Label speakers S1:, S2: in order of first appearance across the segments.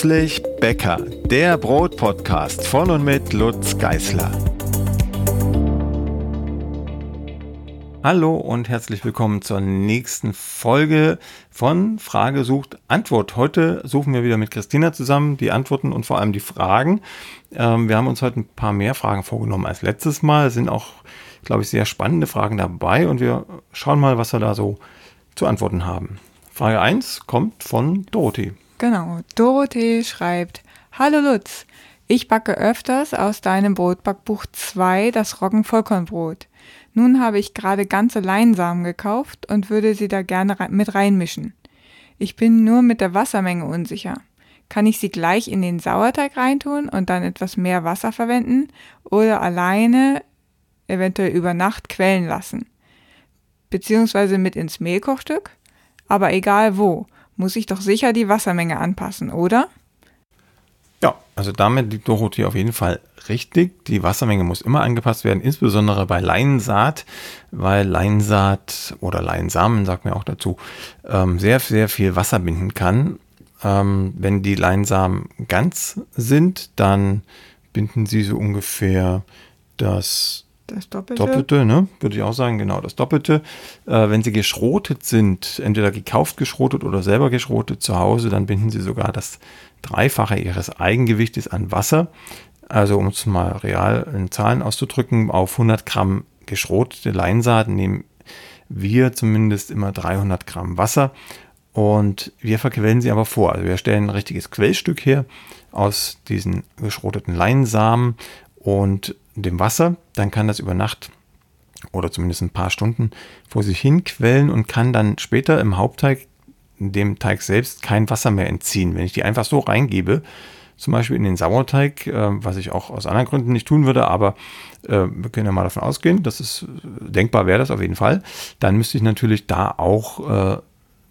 S1: Plötzlich Bäcker, der Brotpodcast von und mit Lutz Geißler.
S2: Hallo und herzlich willkommen zur nächsten Folge von Frage sucht Antwort. Heute suchen wir wieder mit Christina zusammen die Antworten und vor allem die Fragen. Ähm, wir haben uns heute ein paar mehr Fragen vorgenommen als letztes Mal. Es sind auch, glaube ich, sehr spannende Fragen dabei und wir schauen mal, was wir da so zu antworten haben. Frage 1 kommt von Dorothee.
S3: Genau, Dorothee schreibt, Hallo Lutz, ich backe öfters aus deinem Brotbackbuch 2 das Roggenvollkornbrot. Nun habe ich gerade ganze Leinsamen gekauft und würde sie da gerne mit reinmischen. Ich bin nur mit der Wassermenge unsicher. Kann ich sie gleich in den Sauerteig reintun und dann etwas mehr Wasser verwenden oder alleine eventuell über Nacht quellen lassen? Beziehungsweise mit ins Mehlkochstück? Aber egal wo, muss ich doch sicher die Wassermenge anpassen, oder?
S2: Ja, also damit liegt Dorothee auf jeden Fall richtig. Die Wassermenge muss immer angepasst werden, insbesondere bei Leinsaat, weil Leinsaat oder Leinsamen, sagt man auch dazu, ähm, sehr, sehr viel Wasser binden kann. Ähm, wenn die Leinsamen ganz sind, dann binden sie so ungefähr das
S3: das Doppelte.
S2: Doppelte, ne? Würde ich auch sagen, genau, das Doppelte. Äh, wenn sie geschrotet sind, entweder gekauft geschrotet oder selber geschrotet zu Hause, dann binden sie sogar das Dreifache ihres Eigengewichtes an Wasser. Also um es mal real in Zahlen auszudrücken, auf 100 Gramm geschrotete Leinsaat nehmen wir zumindest immer 300 Gramm Wasser und wir verquellen sie aber vor. Also wir stellen ein richtiges Quellstück her aus diesen geschroteten Leinsamen und dem Wasser. Dann kann das über Nacht oder zumindest ein paar Stunden vor sich hin quellen und kann dann später im Hauptteig, dem Teig selbst, kein Wasser mehr entziehen. Wenn ich die einfach so reingebe, zum Beispiel in den Sauerteig, äh, was ich auch aus anderen Gründen nicht tun würde, aber äh, wir können ja mal davon ausgehen, dass es denkbar wäre, das auf jeden Fall, dann müsste ich natürlich da auch äh,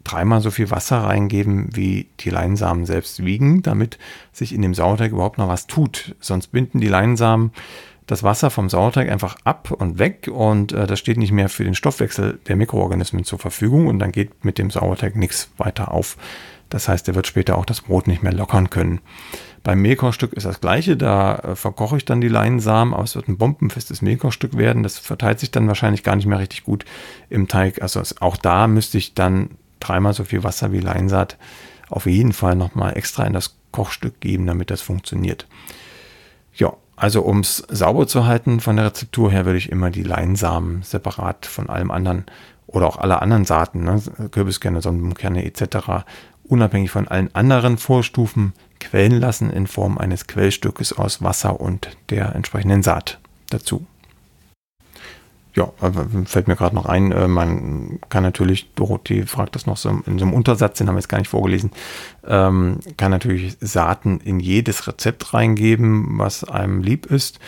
S2: dreimal so viel Wasser reingeben, wie die Leinsamen selbst wiegen, damit sich in dem Sauerteig überhaupt noch was tut. Sonst binden die Leinsamen das Wasser vom Sauerteig einfach ab und weg und äh, das steht nicht mehr für den Stoffwechsel der Mikroorganismen zur Verfügung und dann geht mit dem Sauerteig nichts weiter auf. Das heißt, er wird später auch das Brot nicht mehr lockern können. Beim Mehlkochstück ist das gleiche, da äh, verkoche ich dann die Leinsamen, aber es wird ein bombenfestes Mehlkochstück werden. Das verteilt sich dann wahrscheinlich gar nicht mehr richtig gut im Teig. Also auch da müsste ich dann dreimal so viel Wasser wie Leinsaat auf jeden Fall nochmal extra in das Kochstück geben, damit das funktioniert. Ja, also um es sauber zu halten von der Rezeptur her, würde ich immer die Leinsamen separat von allem anderen oder auch alle anderen Saaten, ne, Kürbiskerne, Sonnenblumenkerne etc., unabhängig von allen anderen Vorstufen quellen lassen in Form eines Quellstückes aus Wasser und der entsprechenden Saat dazu ja, fällt mir gerade noch ein, äh, man kann natürlich, Dorothee fragt das noch so in so einem Untersatz, den haben wir jetzt gar nicht vorgelesen, ähm, kann natürlich Saaten in jedes Rezept reingeben, was einem lieb ist,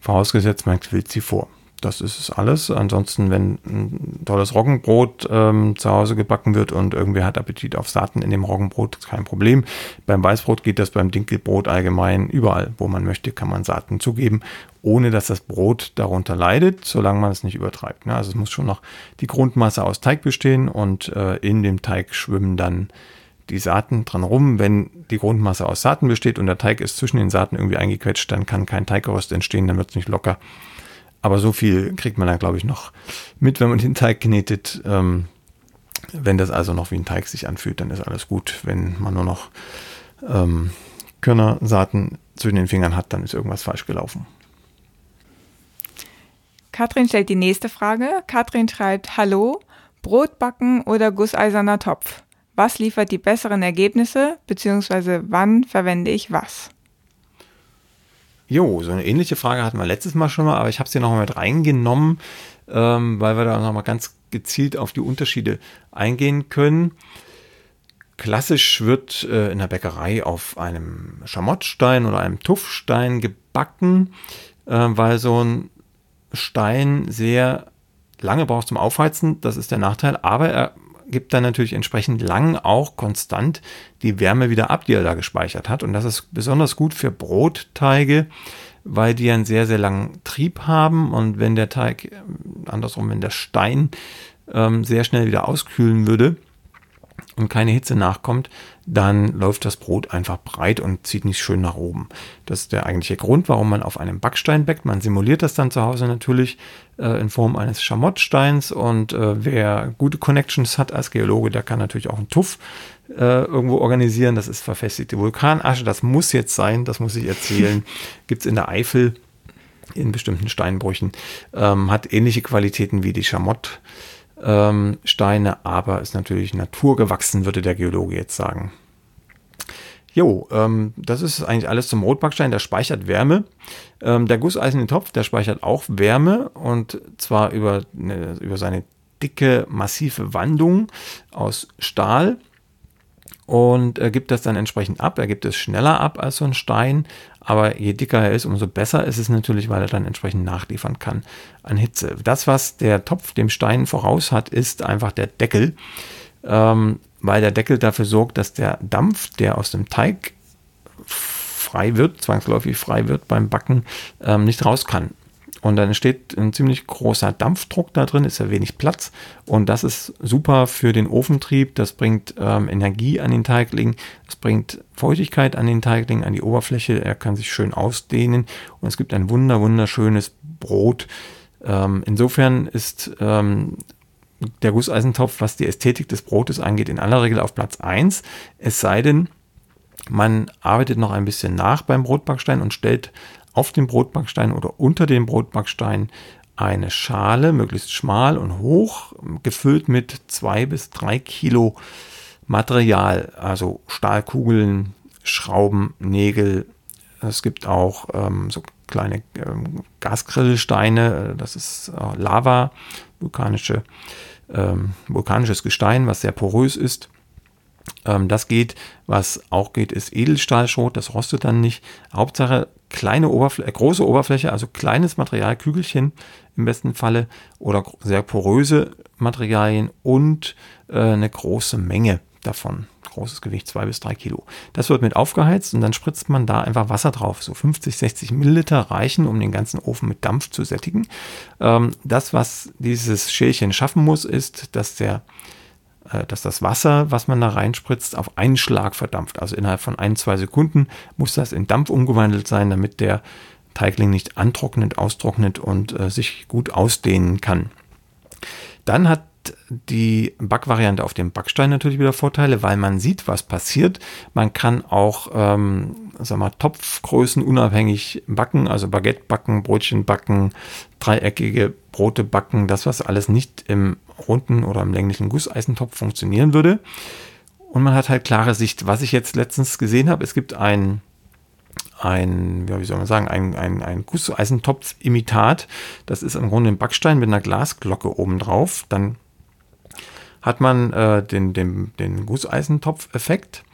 S2: vorausgesetzt man quillt sie vor. Das ist es alles. Ansonsten, wenn ein tolles Roggenbrot ähm, zu Hause gebacken wird und irgendwer hat Appetit auf Saaten in dem Roggenbrot, kein Problem. Beim Weißbrot geht das beim Dinkelbrot allgemein. Überall, wo man möchte, kann man Saaten zugeben, ohne dass das Brot darunter leidet, solange man es nicht übertreibt. Ne? Also es muss schon noch die Grundmasse aus Teig bestehen und äh, in dem Teig schwimmen dann die Saaten dran rum. Wenn die Grundmasse aus Saaten besteht und der Teig ist zwischen den Saaten irgendwie eingequetscht, dann kann kein Teiggerüst entstehen, dann wird es nicht locker. Aber so viel kriegt man dann, glaube ich, noch mit, wenn man den Teig knetet. Ähm, wenn das also noch wie ein Teig sich anfühlt, dann ist alles gut. Wenn man nur noch ähm, Körnersaaten zwischen den Fingern hat, dann ist irgendwas falsch gelaufen.
S3: Katrin stellt die nächste Frage. Katrin schreibt, Hallo, Brotbacken oder gusseiserner Topf? Was liefert die besseren Ergebnisse, beziehungsweise wann verwende ich was?
S2: Jo, so eine ähnliche Frage hatten wir letztes Mal schon mal, aber ich habe sie noch mal mit reingenommen, ähm, weil wir da noch mal ganz gezielt auf die Unterschiede eingehen können. Klassisch wird äh, in der Bäckerei auf einem Schamottstein oder einem Tuffstein gebacken, äh, weil so ein Stein sehr lange braucht zum Aufheizen. Das ist der Nachteil, aber er gibt dann natürlich entsprechend lang auch konstant die Wärme wieder ab, die er da gespeichert hat. Und das ist besonders gut für Brotteige, weil die einen sehr, sehr langen Trieb haben. Und wenn der Teig, äh, andersrum, wenn der Stein ähm, sehr schnell wieder auskühlen würde und keine Hitze nachkommt, dann läuft das Brot einfach breit und zieht nicht schön nach oben. Das ist der eigentliche Grund, warum man auf einem Backstein backt. Man simuliert das dann zu Hause natürlich äh, in Form eines Schamottsteins und äh, wer gute Connections hat als Geologe, der kann natürlich auch einen Tuff äh, irgendwo organisieren. Das ist verfestigte Vulkanasche, das muss jetzt sein, das muss ich erzählen. Gibt es in der Eifel in bestimmten Steinbrüchen, ähm, hat ähnliche Qualitäten wie die Schamott ähm, Steine, aber ist natürlich naturgewachsen, würde der Geologe jetzt sagen. Jo, ähm, das ist eigentlich alles zum Rotbackstein. Der speichert Wärme. Ähm, der gusseiserne Topf, der speichert auch Wärme und zwar über, ne, über seine dicke, massive Wandung aus Stahl und er gibt das dann entsprechend ab. Er gibt es schneller ab als so ein Stein, aber je dicker er ist, umso besser ist es natürlich, weil er dann entsprechend nachliefern kann an Hitze. Das, was der Topf dem Stein voraus hat, ist einfach der Deckel, ähm, weil der Deckel dafür sorgt, dass der Dampf, der aus dem Teig frei wird, zwangsläufig frei wird beim Backen, ähm, nicht raus kann. Und dann entsteht ein ziemlich großer Dampfdruck da drin, ist ja wenig Platz. Und das ist super für den Ofentrieb. Das bringt ähm, Energie an den Teigling. Das bringt Feuchtigkeit an den Teigling, an die Oberfläche. Er kann sich schön ausdehnen. Und es gibt ein wunder, wunderschönes Brot. Ähm, insofern ist ähm, der Gusseisentopf, was die Ästhetik des Brotes angeht, in aller Regel auf Platz 1. Es sei denn, man arbeitet noch ein bisschen nach beim Brotbackstein und stellt auf dem Brotbackstein oder unter dem Brotbackstein eine Schale, möglichst schmal und hoch, gefüllt mit zwei bis drei Kilo Material, also Stahlkugeln, Schrauben, Nägel. Es gibt auch ähm, so kleine ähm, Gasgrillsteine, das ist äh, Lava, vulkanische, ähm, vulkanisches Gestein, was sehr porös ist. Ähm, das geht. Was auch geht, ist Edelstahlschrot. Das rostet dann nicht. Hauptsache kleine Oberfläche, äh, große Oberfläche, also kleines Material, Kügelchen im besten Falle oder sehr poröse Materialien und äh, eine große Menge davon. Großes Gewicht, zwei bis drei Kilo. Das wird mit aufgeheizt und dann spritzt man da einfach Wasser drauf. So 50, 60 Milliliter reichen, um den ganzen Ofen mit Dampf zu sättigen. Ähm, das, was dieses Schälchen schaffen muss, ist, dass der dass das Wasser, was man da reinspritzt, auf einen Schlag verdampft. Also innerhalb von ein, zwei Sekunden muss das in Dampf umgewandelt sein, damit der Teigling nicht antrocknet, austrocknet und äh, sich gut ausdehnen kann. Dann hat die Backvariante auf dem Backstein natürlich wieder Vorteile, weil man sieht, was passiert. Man kann auch, ähm, sag mal, Topfgrößen unabhängig backen, also Baguette backen, Brötchen backen, dreieckige Brote backen, das, was alles nicht im runden oder im länglichen Gusseisentopf funktionieren würde. Und man hat halt klare Sicht. Was ich jetzt letztens gesehen habe, es gibt ein, ein, wie soll man sagen, ein, ein, ein Gusseisentopf-Imitat. Das ist im Grunde ein Backstein mit einer Glasglocke obendrauf. Dann hat man äh, den, den, den Gusseisentopf-Effekt,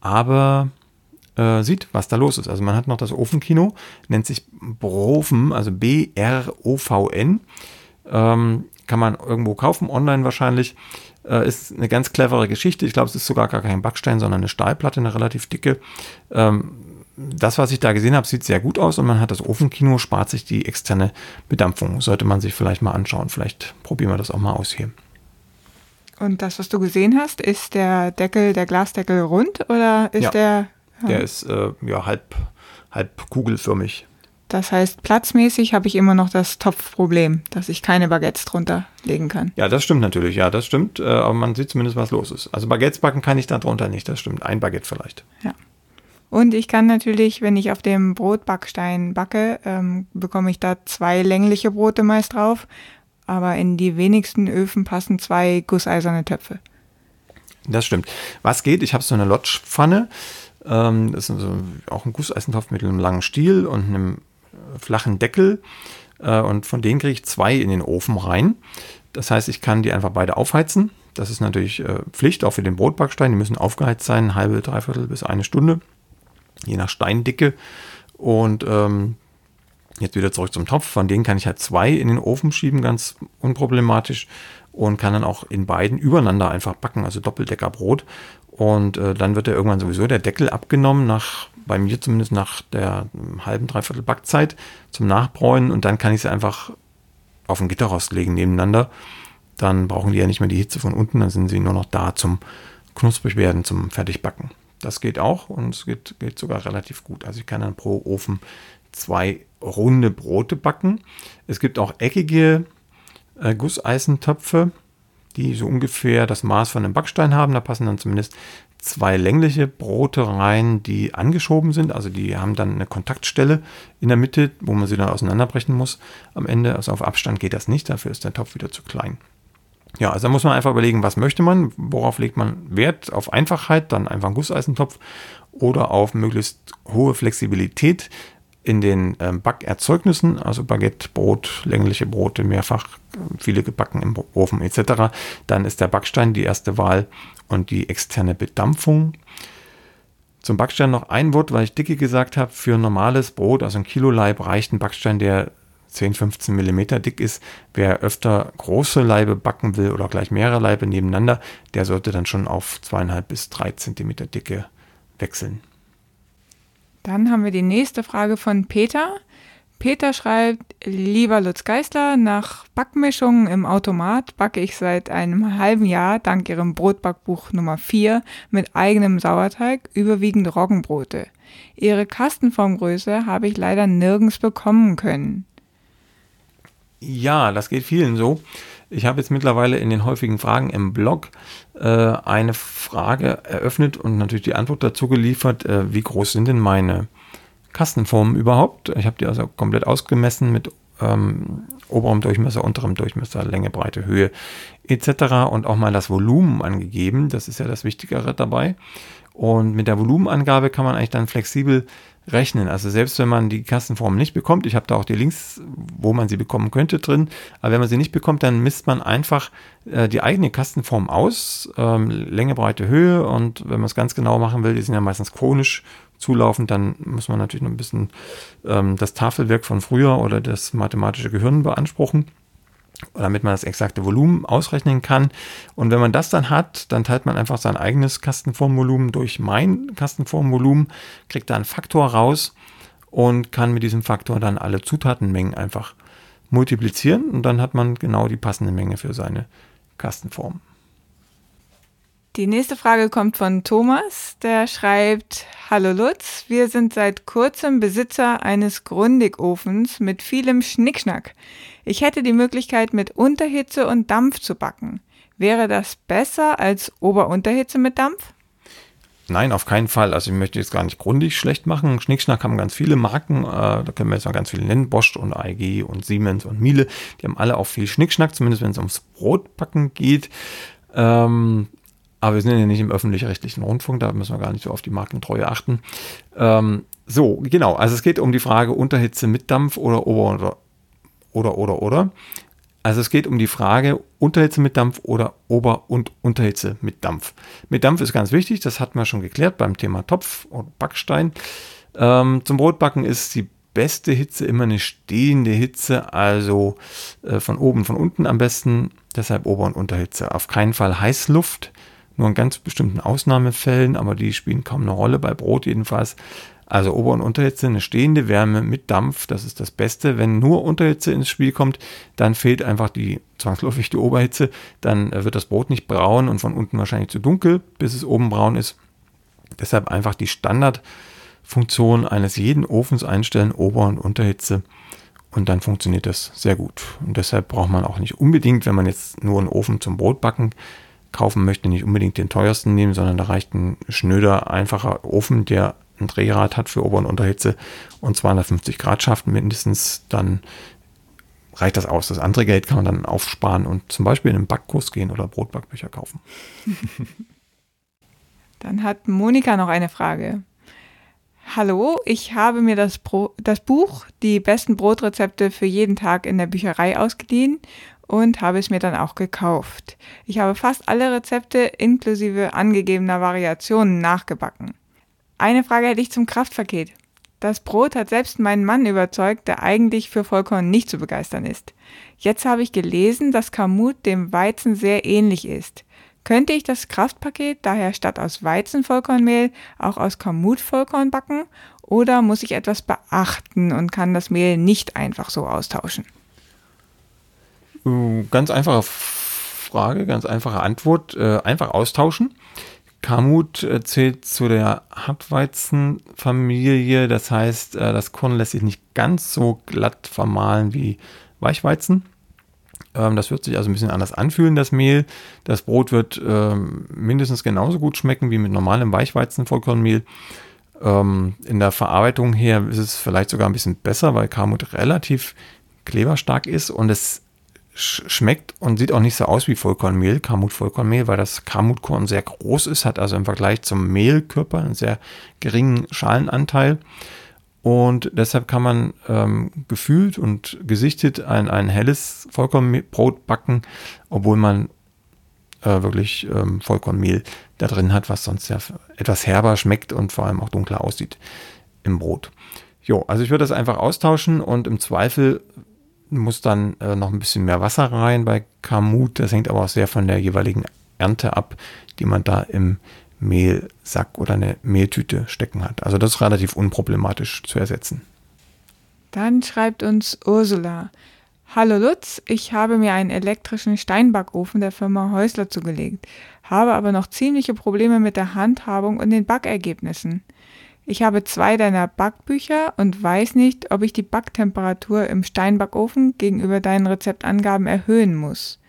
S2: aber äh, sieht, was da los ist. Also man hat noch das Ofenkino, nennt sich Broven, also B-R-O-V-N. Ähm, kann man irgendwo kaufen, online wahrscheinlich. Äh, ist eine ganz clevere Geschichte. Ich glaube, es ist sogar gar kein Backstein, sondern eine Stahlplatte, eine relativ dicke. Ähm, das, was ich da gesehen habe, sieht sehr gut aus und man hat das Ofenkino, spart sich die externe Bedampfung. Sollte man sich vielleicht mal anschauen. Vielleicht probieren wir das auch mal aus hier.
S3: Und das, was du gesehen hast, ist der Deckel, der Glasdeckel rund oder ist
S2: ja,
S3: der?
S2: Ja. Der ist äh, ja halb, halb kugelförmig.
S3: Das heißt, platzmäßig habe ich immer noch das Topfproblem, dass ich keine Baguettes drunter legen kann.
S2: Ja, das stimmt natürlich. Ja, das stimmt. Äh, aber man sieht zumindest, was los ist. Also Baguettes backen kann ich da drunter nicht. Das stimmt. Ein Baguette vielleicht.
S3: Ja. Und ich kann natürlich, wenn ich auf dem Brotbackstein backe, ähm, bekomme ich da zwei längliche Brote meist drauf. Aber in die wenigsten Öfen passen zwei gusseiserne Töpfe.
S2: Das stimmt. Was geht? Ich habe so eine Lodgepfanne. Ähm, das ist so auch ein Gusseisentopf mit einem langen Stiel und einem flachen Deckel äh, und von denen kriege ich zwei in den Ofen rein. Das heißt, ich kann die einfach beide aufheizen. Das ist natürlich äh, Pflicht, auch für den Brotbackstein. Die müssen aufgeheizt sein, halbe, dreiviertel bis eine Stunde, je nach Steindicke. Und ähm, jetzt wieder zurück zum Topf. Von denen kann ich halt zwei in den Ofen schieben, ganz unproblematisch. Und kann dann auch in beiden übereinander einfach backen, also Doppeldeckerbrot. Und äh, dann wird ja irgendwann sowieso der Deckel abgenommen nach bei mir zumindest nach der halben, dreiviertel Backzeit zum Nachbräunen und dann kann ich sie einfach auf ein Gitterrost legen nebeneinander. Dann brauchen die ja nicht mehr die Hitze von unten, dann sind sie nur noch da zum knusprig werden zum Fertigbacken. Das geht auch und es geht, geht sogar relativ gut. Also ich kann dann pro Ofen zwei runde Brote backen. Es gibt auch eckige äh, Gusseisentöpfe, die so ungefähr das Maß von einem Backstein haben. Da passen dann zumindest zwei längliche Brote rein, die angeschoben sind. Also die haben dann eine Kontaktstelle in der Mitte, wo man sie dann auseinanderbrechen muss. Am Ende, also auf Abstand geht das nicht, dafür ist der Topf wieder zu klein. Ja, also da muss man einfach überlegen, was möchte man, worauf legt man Wert, auf Einfachheit, dann einfach einen Gusseisentopf oder auf möglichst hohe Flexibilität in den ähm, Backerzeugnissen, also Baguette, Brot, längliche Brote, mehrfach, viele gebacken im Ofen etc. Dann ist der Backstein die erste Wahl und die externe Bedampfung. Zum Backstein noch ein Wort, weil ich dicke gesagt habe, für normales Brot, also ein Kilo Leib, reicht ein Backstein, der 10, 15 Millimeter dick ist. Wer öfter große Leibe backen will oder gleich mehrere Leibe nebeneinander, der sollte dann schon auf zweieinhalb bis drei Zentimeter Dicke wechseln.
S3: Dann haben wir die nächste Frage von Peter. Peter schreibt, lieber Lutz Geisler, nach Backmischungen im Automat backe ich seit einem halben Jahr dank Ihrem Brotbackbuch Nummer 4 mit eigenem Sauerteig überwiegend Roggenbrote. Ihre Kastenformgröße habe ich leider nirgends bekommen können.
S2: Ja, das geht vielen so. Ich habe jetzt mittlerweile in den häufigen Fragen im Blog äh, eine Frage eröffnet und natürlich die Antwort dazu geliefert, äh, wie groß sind denn meine Kastenformen überhaupt? Ich habe die also komplett ausgemessen mit ähm, oberem Durchmesser, unterem Durchmesser, Länge, Breite, Höhe etc. und auch mal das Volumen angegeben. Das ist ja das Wichtigere dabei. Und mit der Volumenangabe kann man eigentlich dann flexibel rechnen. Also selbst wenn man die Kastenform nicht bekommt, ich habe da auch die Links, wo man sie bekommen könnte drin, aber wenn man sie nicht bekommt, dann misst man einfach äh, die eigene Kastenform aus, ähm, Länge, Breite, Höhe und wenn man es ganz genau machen will, die sind ja meistens konisch zulaufend, dann muss man natürlich noch ein bisschen ähm, das Tafelwerk von früher oder das mathematische Gehirn beanspruchen damit man das exakte Volumen ausrechnen kann. Und wenn man das dann hat, dann teilt man einfach sein eigenes Kastenformvolumen durch mein Kastenformvolumen, kriegt da einen Faktor raus und kann mit diesem Faktor dann alle Zutatenmengen einfach multiplizieren und dann hat man genau die passende Menge für seine Kastenform.
S3: Die nächste Frage kommt von Thomas, der schreibt, Hallo Lutz, wir sind seit kurzem Besitzer eines Grundigofens mit vielem Schnickschnack. Ich hätte die Möglichkeit, mit Unterhitze und Dampf zu backen. Wäre das besser als Ober-Unterhitze mit Dampf?
S2: Nein, auf keinen Fall. Also ich möchte jetzt gar nicht grundig schlecht machen. Schnickschnack haben ganz viele Marken. Äh, da können wir jetzt mal ganz viele nennen. Bosch und AEG und Siemens und Miele. Die haben alle auch viel Schnickschnack, zumindest wenn es ums Brotbacken geht. Ähm, aber wir sind ja nicht im öffentlich-rechtlichen Rundfunk, da müssen wir gar nicht so auf die Markentreue achten. Ähm, so, genau. Also es geht um die Frage Unterhitze mit Dampf oder oder oder oder oder. Also es geht um die Frage Unterhitze mit Dampf oder Ober- und Unterhitze mit Dampf. Mit Dampf ist ganz wichtig, das hatten wir schon geklärt beim Thema Topf und Backstein. Ähm, zum Brotbacken ist die beste Hitze immer eine stehende Hitze, also äh, von oben, von unten am besten, deshalb Ober- und Unterhitze. Auf keinen Fall Heißluft, nur in ganz bestimmten Ausnahmefällen, aber die spielen kaum eine Rolle, bei Brot jedenfalls. Also Ober- und Unterhitze, eine stehende Wärme mit Dampf, das ist das Beste. Wenn nur Unterhitze ins Spiel kommt, dann fehlt einfach die zwangsläufig die Oberhitze, dann äh, wird das Brot nicht braun und von unten wahrscheinlich zu dunkel, bis es oben braun ist. Deshalb einfach die Standardfunktion eines jeden Ofens einstellen, Ober- und Unterhitze. Und dann funktioniert das sehr gut. Und deshalb braucht man auch nicht unbedingt, wenn man jetzt nur einen Ofen zum Brotbacken kaufen möchte, nicht unbedingt den teuersten nehmen, sondern da reicht ein schnöder, einfacher Ofen, der ein Drehrad hat für Ober- und Unterhitze und 250 Grad schafft mindestens, dann reicht das aus. Das andere Geld kann man dann aufsparen und zum Beispiel in einen Backkurs gehen oder Brotbackbücher kaufen.
S3: Dann hat Monika noch eine Frage. Hallo, ich habe mir das, Bro das Buch Die besten Brotrezepte für jeden Tag in der Bücherei ausgeliehen und habe es mir dann auch gekauft. Ich habe fast alle Rezepte inklusive angegebener Variationen nachgebacken. Eine Frage hätte ich zum Kraftpaket. Das Brot hat selbst meinen Mann überzeugt, der eigentlich für Vollkorn nicht zu begeistern ist. Jetzt habe ich gelesen, dass Kamut dem Weizen sehr ähnlich ist. Könnte ich das Kraftpaket daher statt aus Weizenvollkornmehl auch aus Kamut-Vollkorn backen? Oder muss ich etwas beachten und kann das Mehl nicht einfach so austauschen?
S2: Äh, ganz einfache Frage, ganz einfache Antwort. Äh, einfach austauschen. Kamut äh, zählt zu der Hartweizenfamilie. Das heißt, äh, das Korn lässt sich nicht ganz so glatt vermahlen wie Weichweizen. Ähm, das wird sich also ein bisschen anders anfühlen, das Mehl. Das Brot wird ähm, mindestens genauso gut schmecken wie mit normalem Weichweizen-Vollkornmehl. Ähm, in der Verarbeitung her ist es vielleicht sogar ein bisschen besser, weil Kamut relativ kleberstark ist und es schmeckt und sieht auch nicht so aus wie Vollkornmehl, Kamut-Vollkornmehl, weil das Kamutkorn sehr groß ist, hat also im Vergleich zum Mehlkörper einen sehr geringen Schalenanteil. Und deshalb kann man ähm, gefühlt und gesichtet ein, ein helles Vollkornbrot backen, obwohl man äh, wirklich ähm, Vollkornmehl da drin hat, was sonst ja etwas herber schmeckt und vor allem auch dunkler aussieht im Brot. Jo, also ich würde das einfach austauschen und im Zweifel muss dann äh, noch ein bisschen mehr Wasser rein bei Kamut. Das hängt aber auch sehr von der jeweiligen Ernte ab, die man da im Mehlsack oder eine Mehltüte stecken hat. Also das ist relativ unproblematisch zu ersetzen.
S3: Dann schreibt uns Ursula. Hallo Lutz, ich habe mir einen elektrischen Steinbackofen der Firma Häusler zugelegt, habe aber noch ziemliche Probleme mit der Handhabung und den Backergebnissen. Ich habe zwei deiner Backbücher und weiß nicht, ob ich die Backtemperatur im Steinbackofen gegenüber deinen Rezeptangaben erhöhen muss.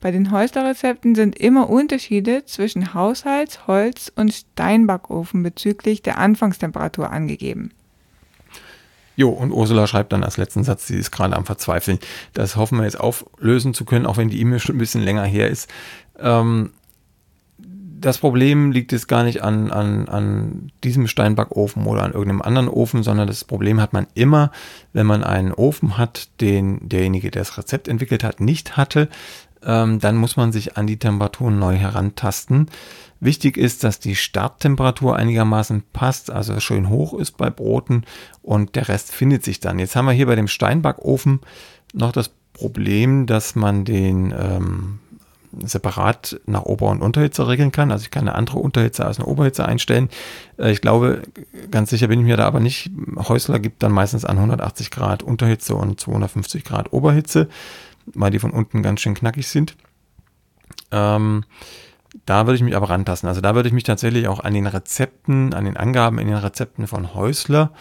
S3: Bei den Häusler-Rezepten sind immer Unterschiede zwischen Haushalts-, Holz- und Steinbackofen bezüglich der Anfangstemperatur angegeben.
S2: Jo, und Ursula schreibt dann als letzten Satz, sie ist gerade am Verzweifeln. Das hoffen wir jetzt auflösen zu können, auch wenn die E-Mail schon ein bisschen länger her ist. Ähm, das Problem liegt jetzt gar nicht an, an, an diesem Steinbackofen oder an irgendeinem anderen Ofen, sondern das Problem hat man immer, wenn man einen Ofen hat, den derjenige, der das Rezept entwickelt hat, nicht hatte ähm, dann muss man sich an die Temperaturen neu herantasten. Wichtig ist, dass die Starttemperatur einigermaßen passt, also schön hoch ist bei Broten und der Rest findet sich dann. Jetzt haben wir hier bei dem Steinbackofen noch das Problem, dass man den ähm, separat nach Ober- und Unterhitze regeln kann. Also ich kann eine andere Unterhitze als eine Oberhitze einstellen. Äh, ich glaube, ganz sicher bin ich mir da aber nicht. Häusler gibt dann meistens an 180 Grad Unterhitze und 250 Grad Oberhitze weil die von unten ganz schön knackig sind. Ähm, da würde ich mich aber rantasten. Also da würde ich mich tatsächlich auch an den Rezepten, an den Angaben in den Rezepten von Häusler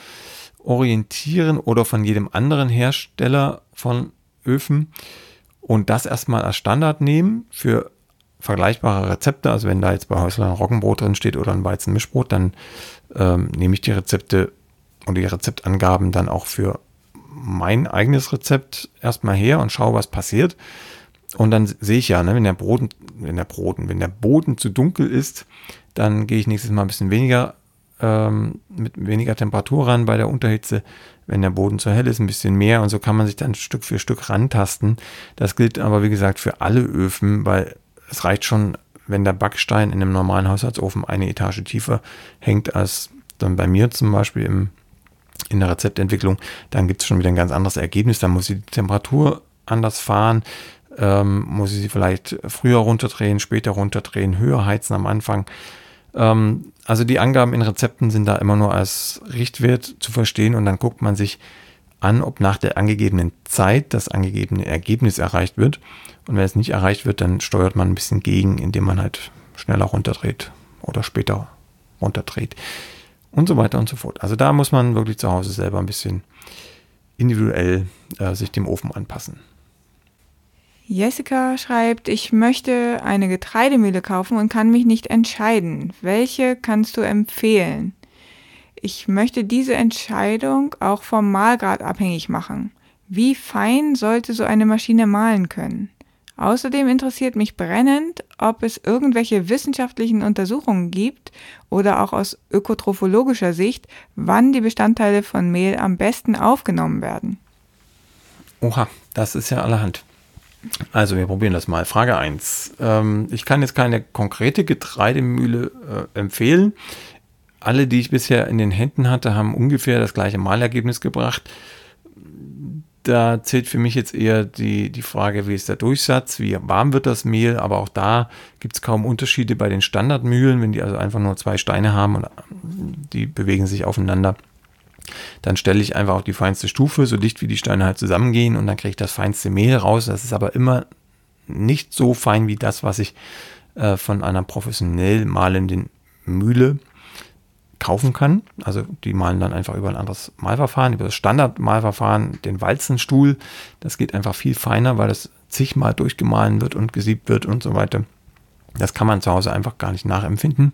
S2: orientieren oder von jedem anderen Hersteller von Öfen und das erstmal als Standard nehmen für vergleichbare Rezepte. Also wenn da jetzt bei Häusler ein Roggenbrot drin steht oder ein Weizenmischbrot, dann ähm, nehme ich die Rezepte und die Rezeptangaben dann auch für mein eigenes Rezept erstmal her und schaue, was passiert. Und dann sehe ich ja, ne, wenn der Boden, wenn der Boden, wenn der Boden zu dunkel ist, dann gehe ich nächstes Mal ein bisschen weniger ähm, mit weniger Temperatur ran bei der Unterhitze. Wenn der Boden zu hell ist, ein bisschen mehr und so kann man sich dann Stück für Stück rantasten. Das gilt aber wie gesagt für alle Öfen, weil es reicht schon, wenn der Backstein in einem normalen Haushaltsofen eine Etage tiefer hängt als dann bei mir zum Beispiel im in der Rezeptentwicklung, dann gibt es schon wieder ein ganz anderes Ergebnis. Dann muss sie die Temperatur anders fahren, ähm, muss sie sie vielleicht früher runterdrehen, später runterdrehen, höher heizen am Anfang. Ähm, also die Angaben in Rezepten sind da immer nur als Richtwert zu verstehen und dann guckt man sich an, ob nach der angegebenen Zeit das angegebene Ergebnis erreicht wird. Und wenn es nicht erreicht wird, dann steuert man ein bisschen gegen, indem man halt schneller runterdreht oder später runterdreht und so weiter und so fort. Also da muss man wirklich zu Hause selber ein bisschen individuell äh, sich dem Ofen anpassen.
S3: Jessica schreibt, ich möchte eine Getreidemühle kaufen und kann mich nicht entscheiden. Welche kannst du empfehlen? Ich möchte diese Entscheidung auch vom Mahlgrad abhängig machen. Wie fein sollte so eine Maschine mahlen können? Außerdem interessiert mich brennend, ob es irgendwelche wissenschaftlichen Untersuchungen gibt oder auch aus ökotrophologischer Sicht, wann die Bestandteile von Mehl am besten aufgenommen werden.
S2: Oha, das ist ja allerhand. Also wir probieren das mal. Frage 1. Ähm, ich kann jetzt keine konkrete Getreidemühle äh, empfehlen. Alle, die ich bisher in den Händen hatte, haben ungefähr das gleiche Mahlergebnis gebracht da zählt für mich jetzt eher die, die Frage, wie ist der Durchsatz, wie warm wird das Mehl, aber auch da gibt es kaum Unterschiede bei den Standardmühlen, wenn die also einfach nur zwei Steine haben und die bewegen sich aufeinander. Dann stelle ich einfach auf die feinste Stufe, so dicht wie die Steine halt zusammengehen und dann kriege ich das feinste Mehl raus. Das ist aber immer nicht so fein wie das, was ich äh, von einer professionell malenden Mühle kaufen kann. Also die malen dann einfach über ein anderes Malverfahren, über das Standardmalverfahren, den Walzenstuhl. Das geht einfach viel feiner, weil das zigmal durchgemahlen wird und gesiebt wird und so weiter. Das kann man zu Hause einfach gar nicht nachempfinden.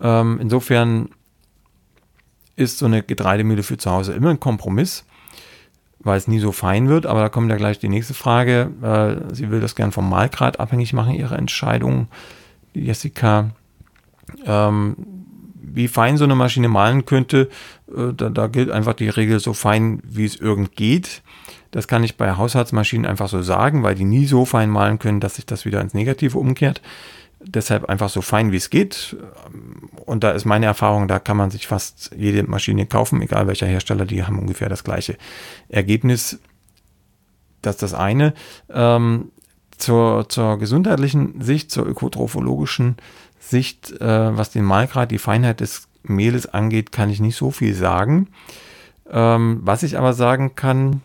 S2: Ähm, insofern ist so eine Getreidemühle für zu Hause immer ein Kompromiss, weil es nie so fein wird. Aber da kommt ja gleich die nächste Frage. Äh, sie will das gern vom Malgrad abhängig machen, ihre Entscheidung. Jessica, ähm, wie fein so eine Maschine malen könnte, äh, da, da, gilt einfach die Regel so fein, wie es irgend geht. Das kann ich bei Haushaltsmaschinen einfach so sagen, weil die nie so fein malen können, dass sich das wieder ins Negative umkehrt. Deshalb einfach so fein, wie es geht. Und da ist meine Erfahrung, da kann man sich fast jede Maschine kaufen, egal welcher Hersteller, die haben ungefähr das gleiche Ergebnis. Das ist das eine. Ähm, zur, zur gesundheitlichen Sicht, zur ökotrophologischen Sicht, äh, was den Malgrad, die Feinheit des Mehles angeht, kann ich nicht so viel sagen. Ähm, was ich aber sagen kann,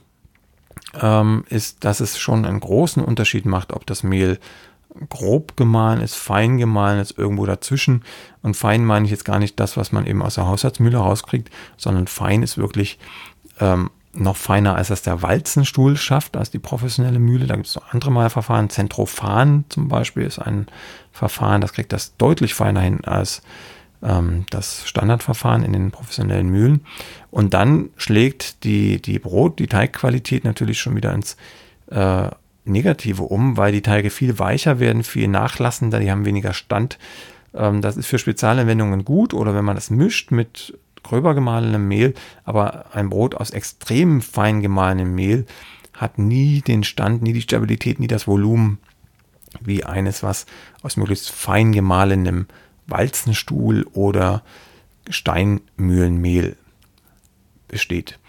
S2: ähm, ist, dass es schon einen großen Unterschied macht, ob das Mehl grob gemahlen ist, fein gemahlen ist, irgendwo dazwischen. Und fein meine ich jetzt gar nicht das, was man eben aus der Haushaltsmühle rauskriegt, sondern fein ist wirklich ähm, noch feiner, als das der Walzenstuhl schafft, als die professionelle Mühle. Da gibt es noch andere Malverfahren. Zentrofan zum Beispiel ist ein Verfahren, das kriegt das deutlich feiner hin als ähm, das Standardverfahren in den professionellen Mühlen. Und dann schlägt die, die Brot, die Teigqualität natürlich schon wieder ins äh, Negative um, weil die Teige viel weicher werden, viel nachlassender, die haben weniger Stand. Ähm, das ist für Spezialanwendungen gut oder wenn man das mischt mit gröber gemahlenem Mehl, aber ein Brot aus extrem fein gemahlenem Mehl hat nie den Stand, nie die Stabilität, nie das Volumen wie eines, was aus möglichst fein gemahlenem Walzenstuhl oder Steinmühlenmehl besteht.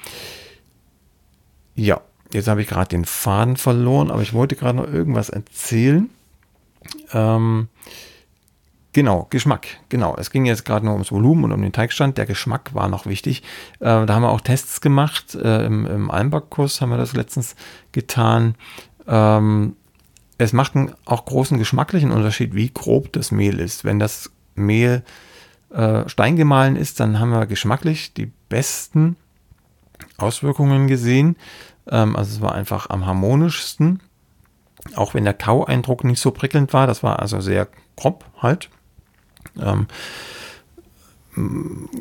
S2: Ja, jetzt habe ich gerade den Faden verloren, aber ich wollte gerade noch irgendwas erzählen. Ähm, genau, Geschmack. Genau, es ging jetzt gerade nur ums Volumen und um den Teigstand. Der Geschmack war noch wichtig. Äh, da haben wir auch Tests gemacht. Äh, Im im Almbackkurs haben wir das letztens getan. Ähm, es macht einen auch großen geschmacklichen Unterschied, wie grob das Mehl ist. Wenn das Mehl äh, steingemahlen ist, dann haben wir geschmacklich die besten Auswirkungen gesehen. Ähm, also es war einfach am harmonischsten. Auch wenn der Kaueindruck nicht so prickelnd war, das war also sehr grob halt. Ähm,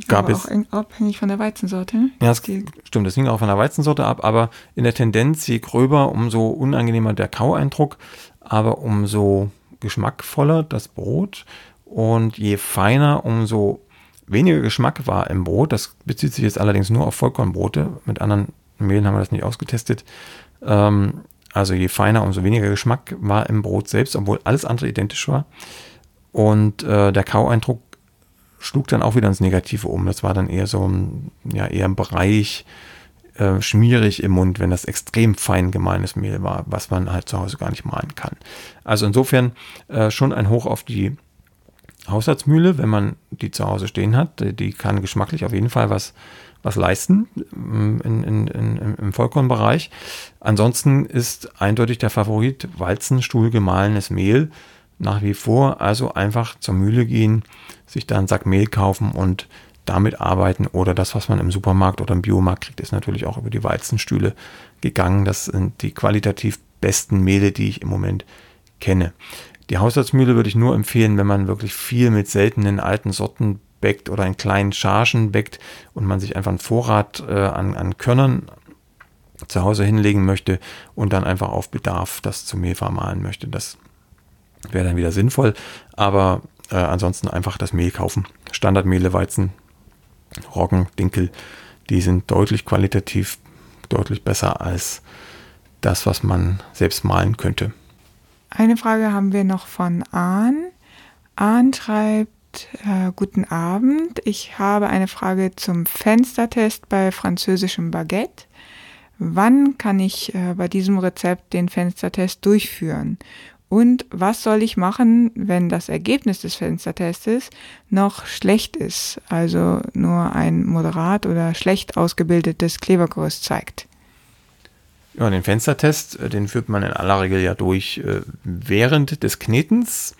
S3: gab aber es auch abhängig von der Weizensorte. Ne?
S2: Ja, das stimmt, das hing auch von der Weizensorte ab, aber in der Tendenz, je gröber, umso unangenehmer der Kaueindruck, aber umso geschmackvoller das Brot und je feiner, umso weniger Geschmack war im Brot. Das bezieht sich jetzt allerdings nur auf Vollkornbrote. Mit anderen Mehlen haben wir das nicht ausgetestet. Ähm, also je feiner, umso weniger Geschmack war im Brot selbst, obwohl alles andere identisch war. Und äh, der Kaueindruck schlug dann auch wieder ins Negative um. Das war dann eher so ein, ja, eher ein Bereich äh, schmierig im Mund, wenn das extrem fein gemahlenes Mehl war, was man halt zu Hause gar nicht mahlen kann. Also insofern äh, schon ein Hoch auf die Haushaltsmühle, wenn man die zu Hause stehen hat. Die kann geschmacklich auf jeden Fall was, was leisten mm, in, in, in, im Vollkornbereich. Ansonsten ist eindeutig der Favorit Walzenstuhl gemahlenes Mehl nach wie vor. Also einfach zur Mühle gehen, sich da einen Sack Mehl kaufen und damit arbeiten oder das, was man im Supermarkt oder im Biomarkt kriegt, ist natürlich auch über die Walzenstühle gegangen. Das sind die qualitativ besten Mehle, die ich im Moment kenne. Die Haushaltsmühle würde ich nur empfehlen, wenn man wirklich viel mit seltenen alten Sorten bäckt oder in kleinen Chargen bäckt und man sich einfach einen Vorrat äh, an, an Körnern zu Hause hinlegen möchte und dann einfach auf Bedarf das zu Mehl vermahlen möchte. Das wäre dann wieder sinnvoll, aber äh, ansonsten einfach das Mehl kaufen. Standardmehle, Weizen, Roggen, Dinkel, die sind deutlich qualitativ deutlich besser als das, was man selbst malen könnte.
S3: Eine Frage haben wir noch von Ahn. Ahn schreibt, äh, guten Abend. Ich habe eine Frage zum Fenstertest bei französischem Baguette. Wann kann ich äh, bei diesem Rezept den Fenstertest durchführen? Und was soll ich machen, wenn das Ergebnis des Fenstertests noch schlecht ist, also nur ein moderat oder schlecht ausgebildetes Klebergerüst zeigt?
S2: Ja, den Fenstertest, äh, den führt man in aller Regel ja durch äh, während des Knetens.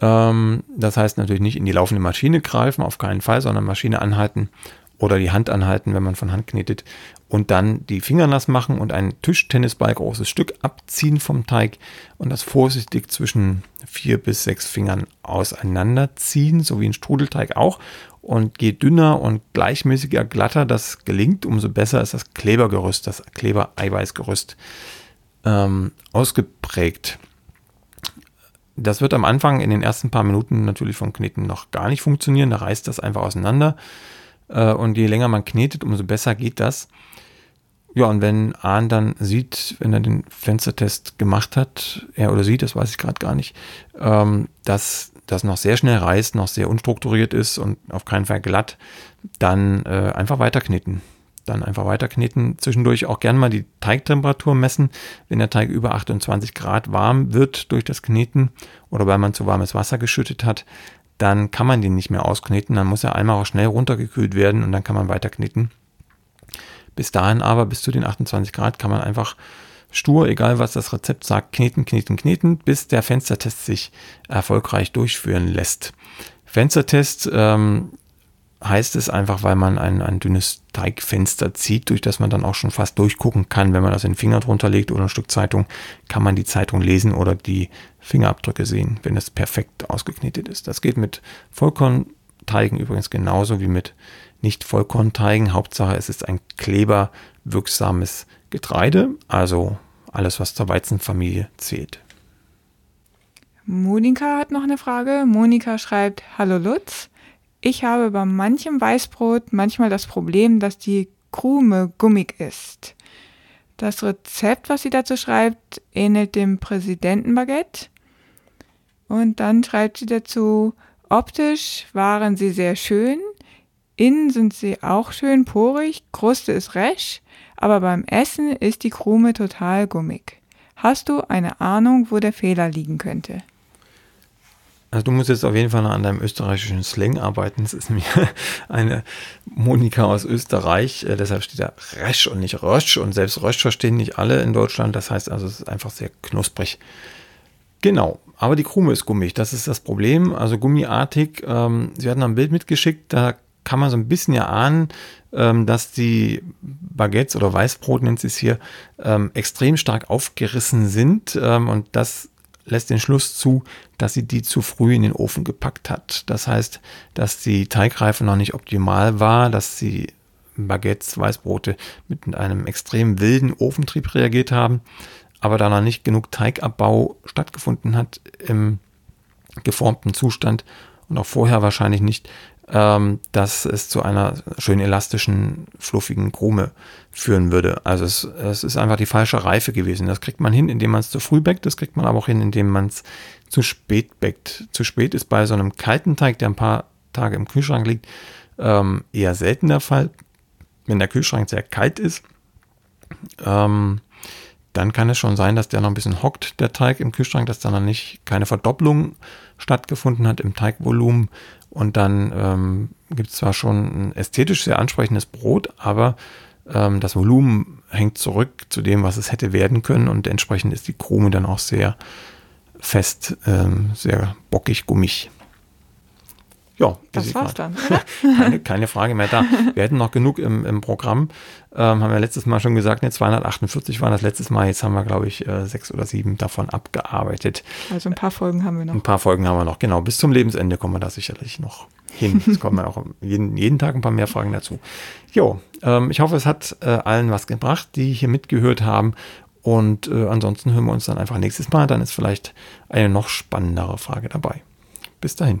S2: Ähm, das heißt natürlich nicht in die laufende Maschine greifen, auf keinen Fall, sondern Maschine anhalten oder die Hand anhalten, wenn man von Hand knetet und dann die Finger nass machen und ein Tischtennisball großes Stück abziehen vom Teig und das vorsichtig zwischen vier bis sechs Fingern auseinanderziehen, so wie ein Strudelteig auch. Und je dünner und gleichmäßiger, glatter das gelingt, umso besser ist das Klebergerüst, das Klebereiweißgerüst ähm, ausgeprägt. Das wird am Anfang in den ersten paar Minuten natürlich vom Kneten noch gar nicht funktionieren. Da reißt das einfach auseinander. Äh, und je länger man knetet, umso besser geht das. Ja, und wenn Ahn dann sieht, wenn er den Fenstertest gemacht hat, er oder sie, das weiß ich gerade gar nicht, ähm, dass das noch sehr schnell reißt, noch sehr unstrukturiert ist und auf keinen Fall glatt, dann äh, einfach weiterkneten. Dann einfach weiterkneten. Zwischendurch auch gerne mal die Teigtemperatur messen. Wenn der Teig über 28 Grad warm wird durch das Kneten oder weil man zu warmes Wasser geschüttet hat, dann kann man den nicht mehr auskneten. Dann muss er einmal auch schnell runtergekühlt werden und dann kann man weiter kneten. Bis dahin aber, bis zu den 28 Grad, kann man einfach stur, egal was das Rezept sagt, kneten, kneten, kneten, bis der Fenstertest sich erfolgreich durchführen lässt. Fenstertest ähm, heißt es einfach, weil man ein, ein dünnes Teigfenster zieht, durch das man dann auch schon fast durchgucken kann. Wenn man das in den Finger drunter legt oder ein Stück Zeitung, kann man die Zeitung lesen oder die Fingerabdrücke sehen, wenn es perfekt ausgeknetet ist. Das geht mit Vollkornteigen übrigens genauso wie mit nicht Vollkornteigen. Hauptsache, es ist ein kleberwirksames Getreide, also alles, was zur Weizenfamilie zählt.
S3: Monika hat noch eine Frage. Monika schreibt, Hallo Lutz, ich habe bei manchem Weißbrot manchmal das Problem, dass die Krume gummig ist. Das Rezept, was sie dazu schreibt, ähnelt dem Präsidentenbaguette. Und dann schreibt sie dazu, optisch waren sie sehr schön, innen sind sie auch schön porig, Kruste ist resch, aber beim Essen ist die Krume total gummig. Hast du eine Ahnung, wo der Fehler liegen könnte?
S2: Also du musst jetzt auf jeden Fall noch an deinem österreichischen Slang arbeiten. Es ist mir eine Monika aus Österreich, äh, deshalb steht da Resch und nicht Rösch und selbst Rösch verstehen nicht alle in Deutschland. Das heißt also, es ist einfach sehr knusprig. Genau, aber die Krume ist gummig, das ist das Problem. Also gummiartig, ähm, sie hatten ein Bild mitgeschickt, da kann man so ein bisschen ja ahnen, ähm, dass die Baguettes oder Weißbrot nennt sie es hier, ähm, extrem stark aufgerissen sind ähm, und das lässt den Schluss zu, dass sie die zu früh in den Ofen gepackt hat. Das heißt, dass die Teigreife noch nicht optimal war, dass die Baguettes, Weißbrote mit einem extrem wilden Ofentrieb reagiert haben, aber da noch nicht genug Teigabbau stattgefunden hat im geformten Zustand und auch vorher wahrscheinlich nicht, ähm, dass es zu einer schön elastischen, fluffigen Krume führen würde. Also es, es ist einfach die falsche Reife gewesen. Das kriegt man hin, indem man es zu früh backt, das kriegt man aber auch hin, indem man es zu spät backt. Zu spät ist bei so einem kalten Teig, der ein paar Tage im Kühlschrank liegt, ähm, eher selten der Fall. Wenn der Kühlschrank sehr kalt ist, ähm, dann kann es schon sein, dass der noch ein bisschen hockt, der Teig im Kühlschrank, dass da noch nicht keine Verdopplung stattgefunden hat im Teigvolumen und dann ähm, gibt es zwar schon ein ästhetisch sehr ansprechendes Brot, aber ähm, das Volumen hängt zurück zu dem, was es hätte werden können. Und entsprechend ist die Krume dann auch sehr fest, ähm, sehr bockig, gummig.
S3: Ja, das war's dann.
S2: keine, keine, Frage mehr da. Wir hätten noch genug im, im Programm. Ähm, haben wir letztes Mal schon gesagt, ne, 248 waren das letztes Mal. Jetzt haben wir, glaube ich, äh, sechs oder sieben davon abgearbeitet.
S3: Also ein paar Folgen haben wir noch.
S2: Ein paar Folgen haben wir noch, genau. Bis zum Lebensende kommen wir da sicherlich noch hin. Es kommen auch jeden, jeden Tag ein paar mehr Fragen dazu. Jo, ähm, ich hoffe, es hat äh, allen was gebracht, die hier mitgehört haben. Und äh, ansonsten hören wir uns dann einfach nächstes Mal. Dann ist vielleicht eine noch spannendere Frage dabei. Bis dahin.